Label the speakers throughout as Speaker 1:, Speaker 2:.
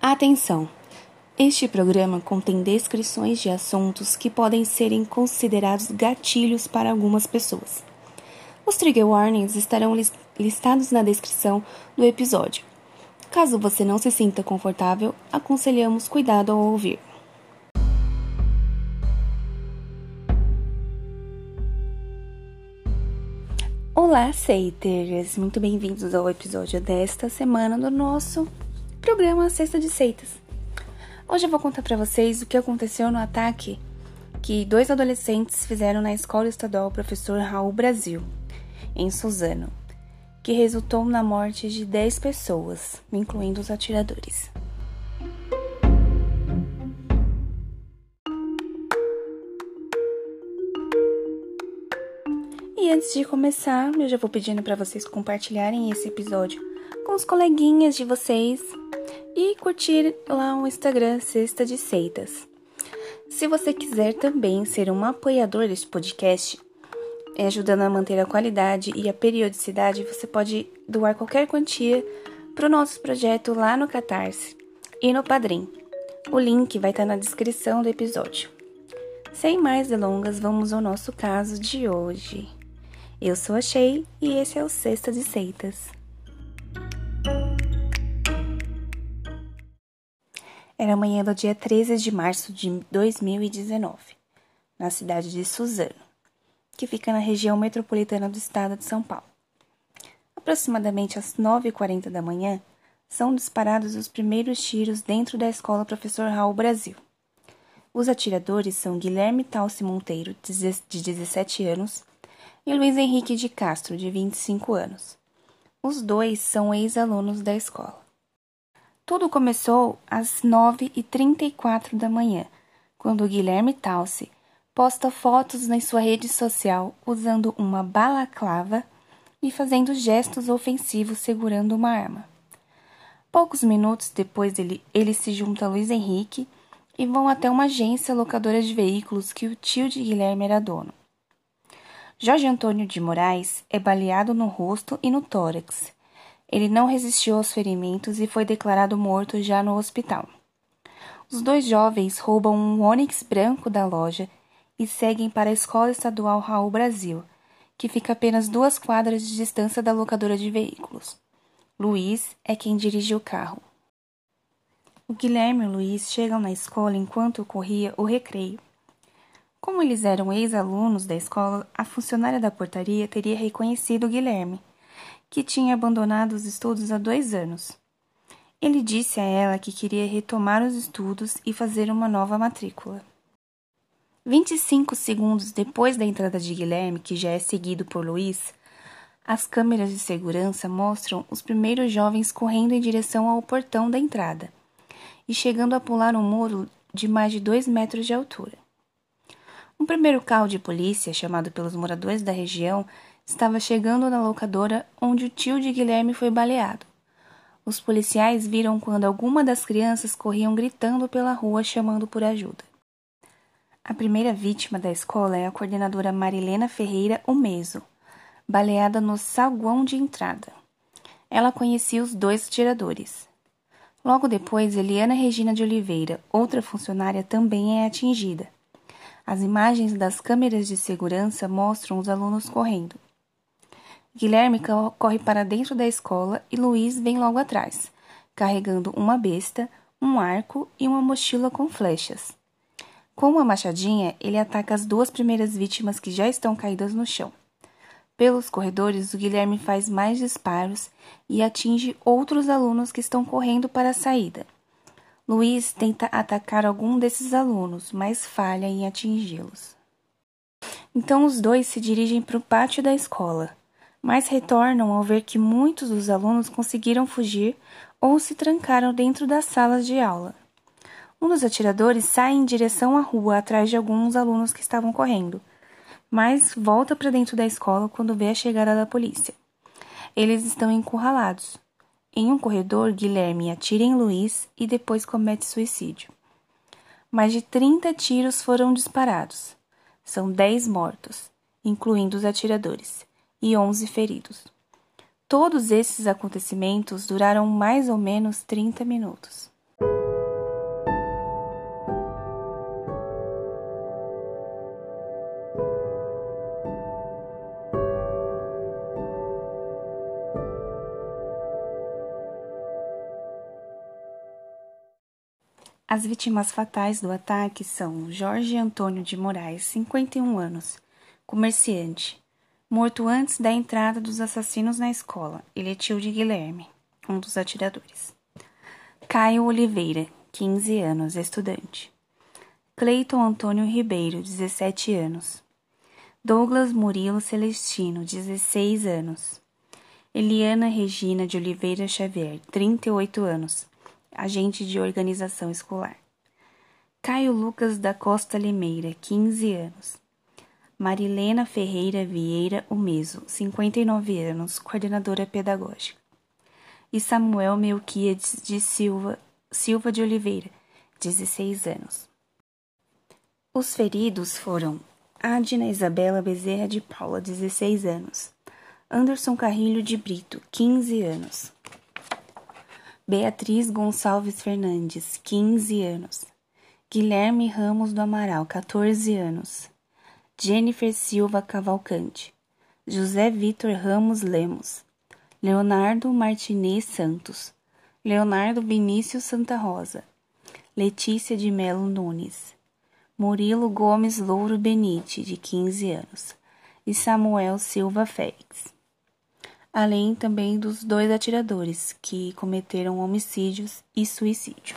Speaker 1: Atenção! Este programa contém descrições de assuntos que podem serem considerados gatilhos para algumas pessoas. Os trigger warnings estarão listados na descrição do episódio. Caso você não se sinta confortável, aconselhamos cuidado ao ouvir. Olá, Seiters! Muito bem-vindos ao episódio desta semana do nosso programa Sexta de Seitas. Hoje eu vou contar para vocês o que aconteceu no ataque que dois adolescentes fizeram na Escola Estadual Professor Raul Brasil, em Suzano, que resultou na morte de 10 pessoas, incluindo os atiradores. E antes de começar, eu já vou pedindo para vocês compartilharem esse episódio com os coleguinhas de vocês e curtir lá o Instagram Sexta de Seitas. Se você quiser também ser um apoiador deste podcast, ajudando a manter a qualidade e a periodicidade, você pode doar qualquer quantia para o nosso projeto lá no Catarse e no Padrim. O link vai estar na descrição do episódio. Sem mais delongas, vamos ao nosso caso de hoje. Eu sou a Shei e esse é o Sexta de Seitas. Era manhã do dia 13 de março de 2019, na cidade de Suzano, que fica na região metropolitana do estado de São Paulo. Aproximadamente às 9h40 da manhã, são disparados os primeiros tiros dentro da escola Professor Raul Brasil. Os atiradores são Guilherme Talce Monteiro, de 17 anos, e Luiz Henrique de Castro, de 25 anos. Os dois são ex-alunos da escola. Tudo começou às 9h34 da manhã, quando Guilherme Talce posta fotos na sua rede social usando uma balaclava e fazendo gestos ofensivos segurando uma arma. Poucos minutos depois ele, ele se junta a Luiz Henrique e vão até uma agência locadora de veículos que o tio de Guilherme era dono. Jorge Antônio de Moraes é baleado no rosto e no tórax. Ele não resistiu aos ferimentos e foi declarado morto já no hospital. Os dois jovens roubam um Onix branco da loja e seguem para a Escola Estadual Raul Brasil, que fica apenas duas quadras de distância da locadora de veículos. Luiz é quem dirige o carro. O Guilherme e o Luiz chegam na escola enquanto ocorria o recreio. Como eles eram ex-alunos da escola, a funcionária da portaria teria reconhecido Guilherme, que tinha abandonado os estudos há dois anos. Ele disse a ela que queria retomar os estudos e fazer uma nova matrícula. 25 segundos depois da entrada de Guilherme, que já é seguido por Luiz, as câmeras de segurança mostram os primeiros jovens correndo em direção ao portão da entrada e chegando a pular um muro de mais de dois metros de altura. Um primeiro carro de polícia, chamado pelos moradores da região, estava chegando na locadora onde o tio de Guilherme foi baleado. Os policiais viram quando alguma das crianças corriam gritando pela rua chamando por ajuda. A primeira vítima da escola é a coordenadora Marilena Ferreira Omeso, baleada no saguão de entrada. Ela conhecia os dois atiradores. Logo depois, Eliana Regina de Oliveira, outra funcionária, também é atingida. As imagens das câmeras de segurança mostram os alunos correndo. Guilherme corre para dentro da escola e Luiz vem logo atrás, carregando uma besta, um arco e uma mochila com flechas. Com uma machadinha, ele ataca as duas primeiras vítimas que já estão caídas no chão. Pelos corredores, o Guilherme faz mais disparos e atinge outros alunos que estão correndo para a saída. Luiz tenta atacar algum desses alunos, mas falha em atingi-los. Então os dois se dirigem para o pátio da escola, mas retornam ao ver que muitos dos alunos conseguiram fugir ou se trancaram dentro das salas de aula. Um dos atiradores sai em direção à rua atrás de alguns alunos que estavam correndo, mas volta para dentro da escola quando vê a chegada da polícia. Eles estão encurralados. Em um corredor, Guilherme atira em Luiz e depois comete suicídio. Mais de 30 tiros foram disparados. São 10 mortos, incluindo os atiradores, e 11 feridos. Todos esses acontecimentos duraram mais ou menos 30 minutos. As vítimas fatais do ataque são Jorge Antônio de Moraes, 51 anos, comerciante, morto antes da entrada dos assassinos na escola. Ele é tio de Guilherme, um dos atiradores. Caio Oliveira, 15 anos, estudante. Cleiton Antônio Ribeiro, 17 anos. Douglas Murilo Celestino, 16 anos. Eliana Regina de Oliveira Xavier, 38 anos, agente de organização escolar. Caio Lucas da Costa Limeira, 15 anos. Marilena Ferreira Vieira Umeso, 59 anos, coordenadora pedagógica. E Samuel Melquiades de Silva, Silva de Oliveira, 16 anos. Os feridos foram Adna Isabela Bezerra de Paula, 16 anos. Anderson Carrilho de Brito, 15 anos. Beatriz Gonçalves Fernandes, 15 anos. Guilherme Ramos do Amaral, 14 anos. Jennifer Silva Cavalcante. José Vitor Ramos Lemos. Leonardo Martinez Santos. Leonardo Vinícius Santa Rosa. Letícia de Melo Nunes. Murilo Gomes Louro Benite, de 15 anos, e Samuel Silva Félix. Além também dos dois atiradores que cometeram homicídios e suicídio.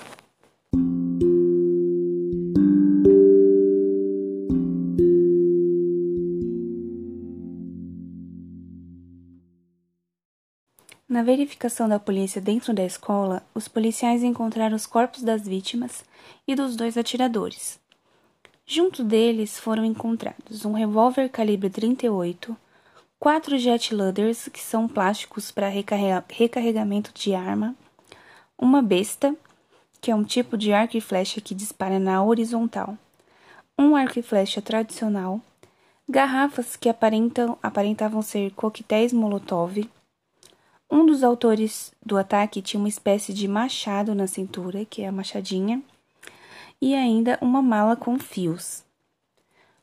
Speaker 1: Na verificação da polícia dentro da escola, os policiais encontraram os corpos das vítimas e dos dois atiradores, Junto deles foram encontrados um revólver calibre 38, quatro jet loaders, que são plásticos para recarrega recarregamento de arma, uma besta, que é um tipo de arco e flecha que dispara na horizontal, um arco e flecha tradicional, garrafas que aparentam, aparentavam ser coquetéis Molotov. Um dos autores do ataque tinha uma espécie de machado na cintura, que é a machadinha, e ainda uma mala com fios.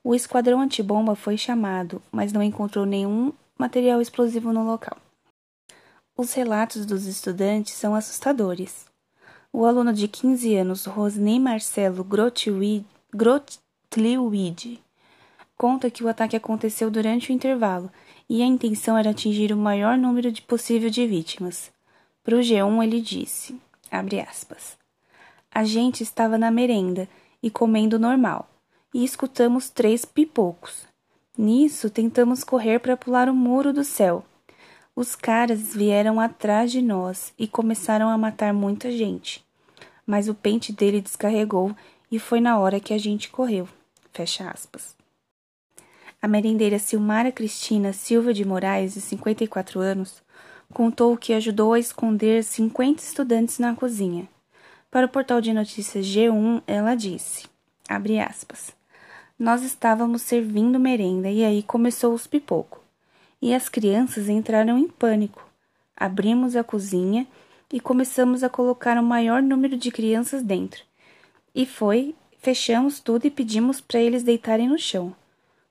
Speaker 1: O esquadrão antibomba foi chamado, mas não encontrou nenhum material explosivo no local. Os relatos dos estudantes são assustadores. O aluno de 15 anos, Rosney Marcelo Grotliwid, conta que o ataque aconteceu durante o intervalo e a intenção era atingir o maior número de possível de vítimas. Para o G1 ele disse, aspas, a gente estava na merenda e comendo normal, e escutamos três pipocos. Nisso, tentamos correr para pular o muro do céu. Os caras vieram atrás de nós e começaram a matar muita gente. Mas o pente dele descarregou e foi na hora que a gente correu. Fecha aspas. A merendeira Silmara Cristina Silva de Moraes, de 54 anos, contou que ajudou a esconder 50 estudantes na cozinha. Para o portal de notícias G1, ela disse, aspas, nós estávamos servindo merenda e aí começou os pipoco. E as crianças entraram em pânico. Abrimos a cozinha e começamos a colocar o maior número de crianças dentro. E foi, fechamos tudo e pedimos para eles deitarem no chão.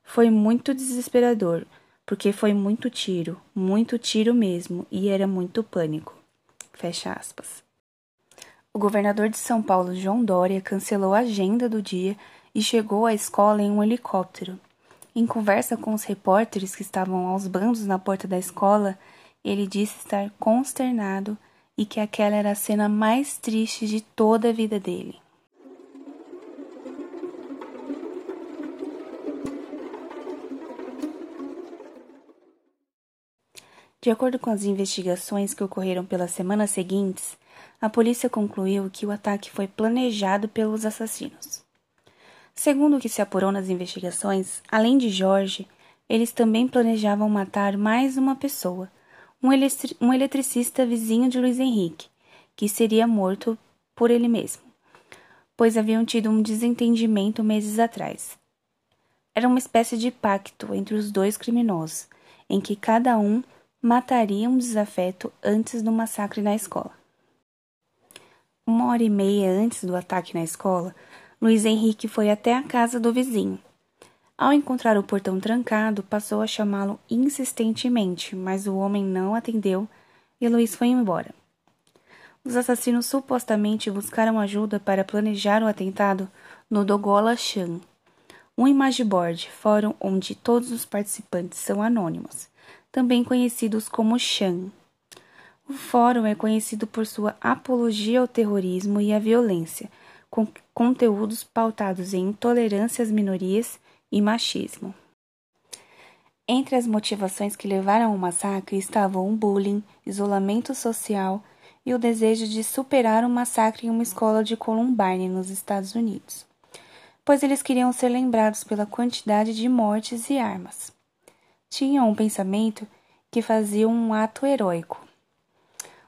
Speaker 1: Foi muito desesperador, porque foi muito tiro, muito tiro mesmo, e era muito pânico. Fecha aspas. O governador de São Paulo, João Dória, cancelou a agenda do dia e chegou à escola em um helicóptero. Em conversa com os repórteres que estavam aos bandos na porta da escola, ele disse estar consternado e que aquela era a cena mais triste de toda a vida dele. De acordo com as investigações que ocorreram pelas semanas seguintes, a polícia concluiu que o ataque foi planejado pelos assassinos. Segundo o que se apurou nas investigações, além de Jorge, eles também planejavam matar mais uma pessoa, um, um eletricista vizinho de Luiz Henrique, que seria morto por ele mesmo, pois haviam tido um desentendimento meses atrás. Era uma espécie de pacto entre os dois criminosos, em que cada um mataria um desafeto antes do massacre na escola. Uma hora e meia antes do ataque na escola, Luiz Henrique foi até a casa do vizinho. Ao encontrar o portão trancado, passou a chamá-lo insistentemente, mas o homem não atendeu e Luiz foi embora. os assassinos supostamente buscaram ajuda para planejar o atentado no Dogola Chan, um imageboard, fórum onde todos os participantes são anônimos, também conhecidos como Chan. O fórum é conhecido por sua apologia ao terrorismo e à violência, com conteúdos pautados em intolerância às minorias e machismo. Entre as motivações que levaram ao massacre estavam o bullying, isolamento social e o desejo de superar o massacre em uma escola de Columbine, nos Estados Unidos, pois eles queriam ser lembrados pela quantidade de mortes e armas. Tinham um pensamento que fazia um ato heróico.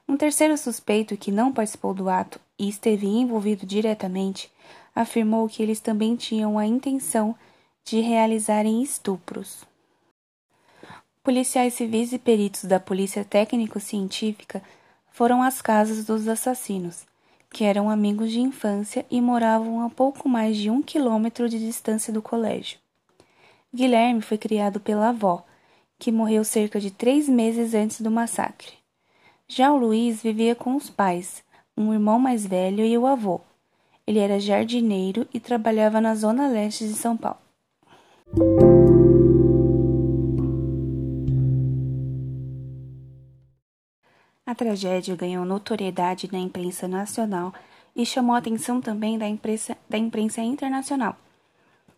Speaker 1: Um terceiro suspeito que não participou do ato e esteve envolvido diretamente afirmou que eles também tinham a intenção de realizarem estupros. Policiais civis e peritos da Polícia Técnico-Científica foram às casas dos assassinos, que eram amigos de infância e moravam a pouco mais de um quilômetro de distância do colégio. Guilherme foi criado pela avó, que morreu cerca de três meses antes do massacre. Já o Luiz vivia com os pais, um irmão mais velho e o avô. Ele era jardineiro e trabalhava na zona leste de São Paulo. A tragédia ganhou notoriedade na imprensa nacional e chamou a atenção também da imprensa, da imprensa internacional,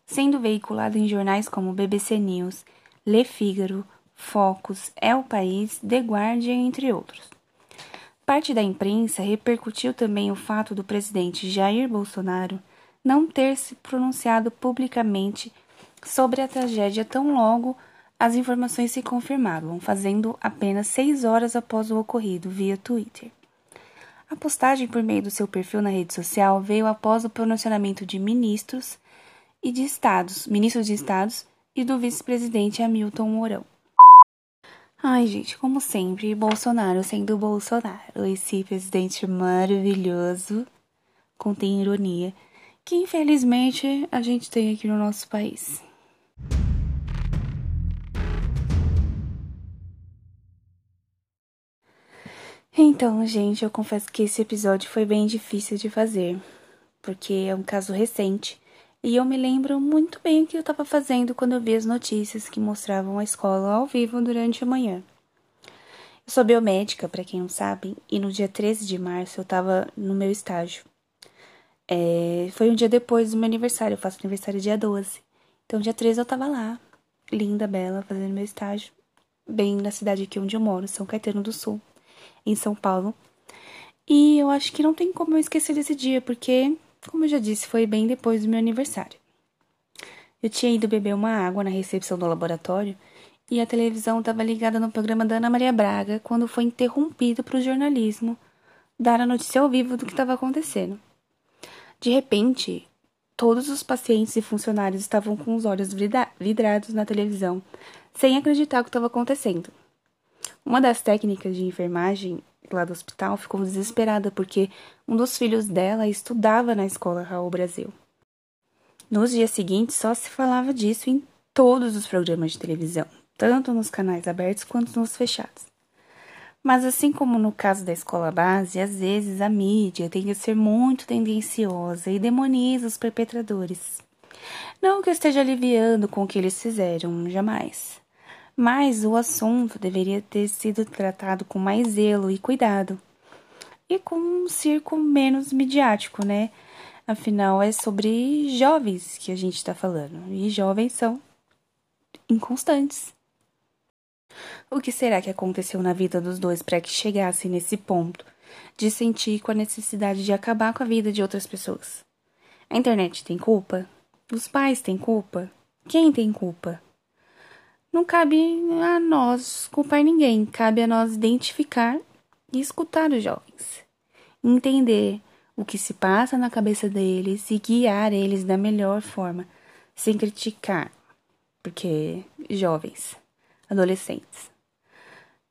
Speaker 1: sendo veiculado em jornais como BBC News, Le Figaro, Focus, El País, The Guardian, entre outros. Parte da imprensa repercutiu também o fato do presidente Jair Bolsonaro não ter se pronunciado publicamente sobre a tragédia tão logo as informações se confirmavam, fazendo apenas seis horas após o ocorrido via Twitter. A postagem por meio do seu perfil na rede social veio após o pronunciamento de ministros e de estados, ministros de estados e do vice-presidente Hamilton Mourão. Ai, gente, como sempre, Bolsonaro sendo Bolsonaro, esse presidente maravilhoso, contém ironia, que infelizmente a gente tem aqui no nosso país. Então, gente, eu confesso que esse episódio foi bem difícil de fazer, porque é um caso recente e eu me lembro muito bem o que eu estava fazendo quando eu vi as notícias que mostravam a escola ao vivo durante a manhã. Eu sou biomédica, para quem não sabe, e no dia 13 de março eu estava no meu estágio. É, foi um dia depois do meu aniversário, eu faço aniversário dia 12. Então, dia 13 eu estava lá, linda, bela, fazendo meu estágio, bem na cidade aqui onde eu moro, São Caetano do Sul em São Paulo. E eu acho que não tem como eu esquecer desse dia, porque, como eu já disse, foi bem depois do meu aniversário. Eu tinha ido beber uma água na recepção do laboratório e a televisão estava ligada no programa da Ana Maria Braga quando foi interrompido para o jornalismo dar a notícia ao vivo do que estava acontecendo. De repente, todos os pacientes e funcionários estavam com os olhos vidrados na televisão, sem acreditar o que estava acontecendo. Uma das técnicas de enfermagem lá do hospital ficou desesperada porque um dos filhos dela estudava na escola Raul Brasil. Nos dias seguintes só se falava disso em todos os programas de televisão, tanto nos canais abertos quanto nos fechados. Mas assim como no caso da escola base, às vezes a mídia tem que ser muito tendenciosa e demoniza os perpetradores. Não que eu esteja aliviando com o que eles fizeram, jamais mas o assunto deveria ter sido tratado com mais zelo e cuidado. E com um circo menos midiático, né? Afinal, é sobre jovens que a gente está falando. E jovens são inconstantes. O que será que aconteceu na vida dos dois para que chegassem nesse ponto de sentir com a necessidade de acabar com a vida de outras pessoas? A internet tem culpa? Os pais têm culpa? Quem tem culpa? Não cabe a nós culpar ninguém, cabe a nós identificar e escutar os jovens, entender o que se passa na cabeça deles e guiar eles da melhor forma, sem criticar, porque jovens, adolescentes.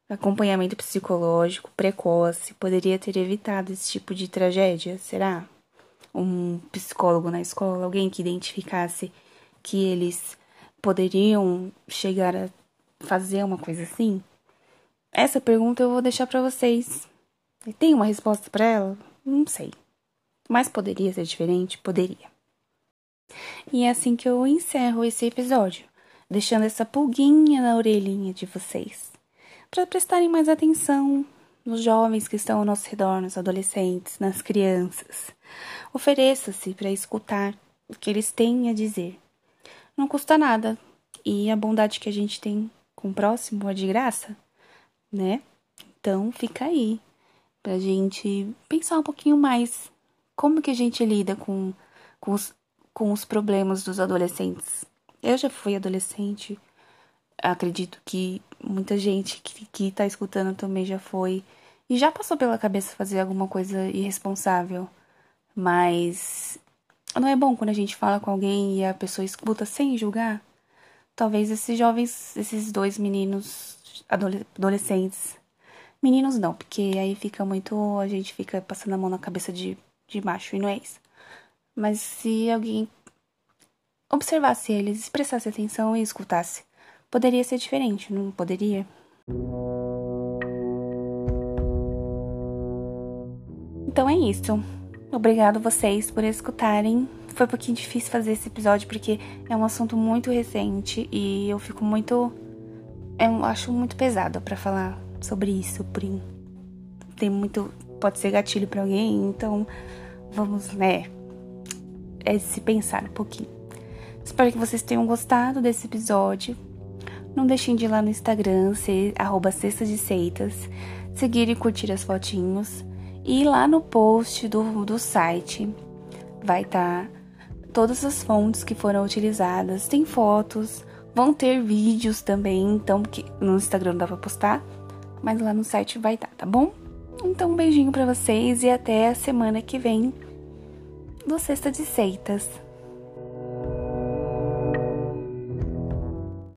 Speaker 1: Acompanhamento psicológico precoce poderia ter evitado esse tipo de tragédia, será? Um psicólogo na escola, alguém que identificasse que eles poderiam chegar a fazer uma coisa assim? Essa pergunta eu vou deixar para vocês E tem uma resposta para ela? Não sei. Mas poderia ser diferente? Poderia. E é assim que eu encerro esse episódio, deixando essa pulguinha na orelhinha de vocês, para prestarem mais atenção nos jovens que estão ao nosso redor, nos adolescentes, nas crianças. Ofereça-se para escutar o que eles têm a dizer. Não custa nada, e a bondade que a gente tem com o próximo é de graça, né? Então fica aí pra gente pensar um pouquinho mais como que a gente lida com, com, os, com os problemas dos adolescentes. Eu já fui adolescente, acredito que muita gente que, que tá escutando também já foi e já passou pela cabeça fazer alguma coisa irresponsável, mas não é bom quando a gente fala com alguém e a pessoa escuta sem julgar? Talvez esses jovens, esses dois meninos adolescentes. Meninos não, porque aí fica muito. A gente fica passando a mão na cabeça de, de macho e não é isso. Mas se alguém observasse eles, prestasse atenção e escutasse, poderia ser diferente, não poderia? Então é isso. Obrigado vocês por escutarem. Foi um pouquinho difícil fazer esse episódio porque é um assunto muito recente e eu fico muito. Eu acho muito pesado para falar sobre isso. Por... Tem muito. Pode ser gatilho para alguém, então vamos, né? É se pensar um pouquinho. Espero que vocês tenham gostado desse episódio. Não deixem de ir lá no Instagram, ser, arroba de Seitas, seguir e curtir as fotinhos. E lá no post do, do site vai estar tá todas as fontes que foram utilizadas, tem fotos, vão ter vídeos também, então que no Instagram dá pra postar, mas lá no site vai estar, tá, tá bom? Então um beijinho para vocês e até a semana que vem do Sexta de Seitas.